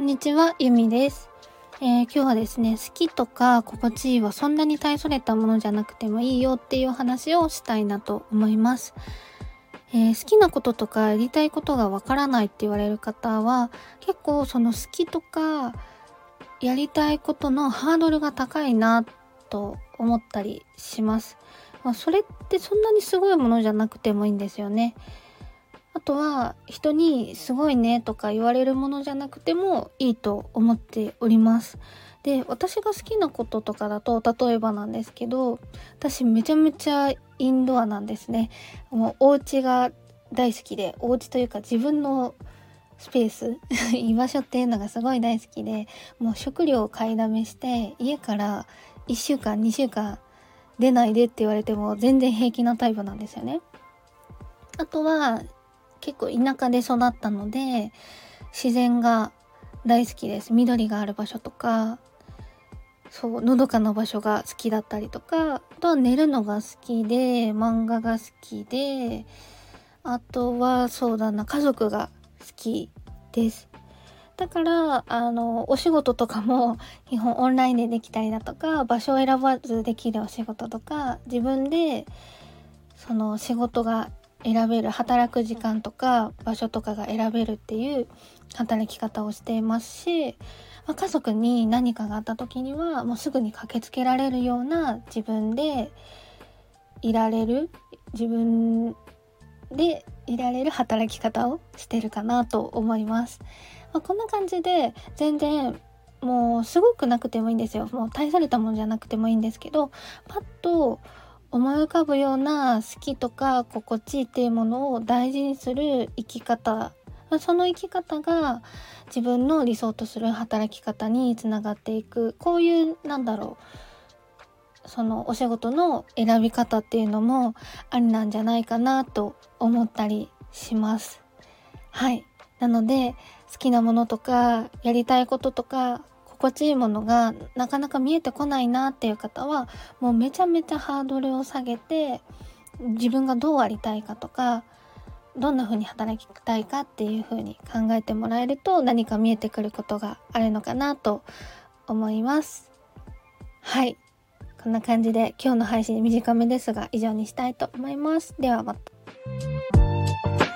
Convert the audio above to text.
こんにちは、ゆみです、えー、今日はですね、好きとか心地いいはそんなに大それたものじゃなくてもいいよっていう話をしたいなと思います。えー、好きなこととかやりたいことがわからないって言われる方は結構その好きとかやりたいことのハードルが高いなと思ったりします。まあ、それってそんなにすごいものじゃなくてもいいんですよね。あとは人にすごいねとか言われるものじゃなくてもいいと思っております。で、私が好きなこととかだと、例えばなんですけど、私めちゃめちゃインドアなんですね。もうお家が大好きで、お家というか自分のスペース 居場所っていうのがすごい大好きで、もう食料を買いだめして、家から1週間、2週間出ないでって言われても全然平気なタイプなんですよね。あとは結構田舎で育ったので自然が大好きです。緑がある場所とかそうのどかな場所が好きだったりとかあとは寝るのが好きで漫画が好きであとはそうだな家族が好きです。だからあのお仕事とかも基本オンラインでできたりだとか場所を選ばずできるお仕事とか自分でその仕事が選べる働く時間とか場所とかが選べるっていう働き方をしていますし、まあ、家族に何かがあった時にはもうすぐに駆けつけられるような自分でいられる自分でいられる働き方をしてるかなと思います。まあ、こんな感じで全然もうすごくなくてもいいんですよ。もう大されたものじゃなくてもいいんですけど、パッと思い浮かぶような好きとか心地いいっていうものを大事にする生き方その生き方が自分の理想とする働き方につながっていくこういうなんだろうそのお仕事の選び方っていうのもありなんじゃないかなと思ったりします。はい。なので好きなものとかやりたいこととか心地いいものがなかなか見えてこないなっていう方はもうめちゃめちゃハードルを下げて自分がどうありたいかとかどんな風に働きたいかっていう風に考えてもらえると何か見えてくることがあるのかなと思います。はい。こんな感じで今日の配信短めですが以上にしたいと思います。ではまた。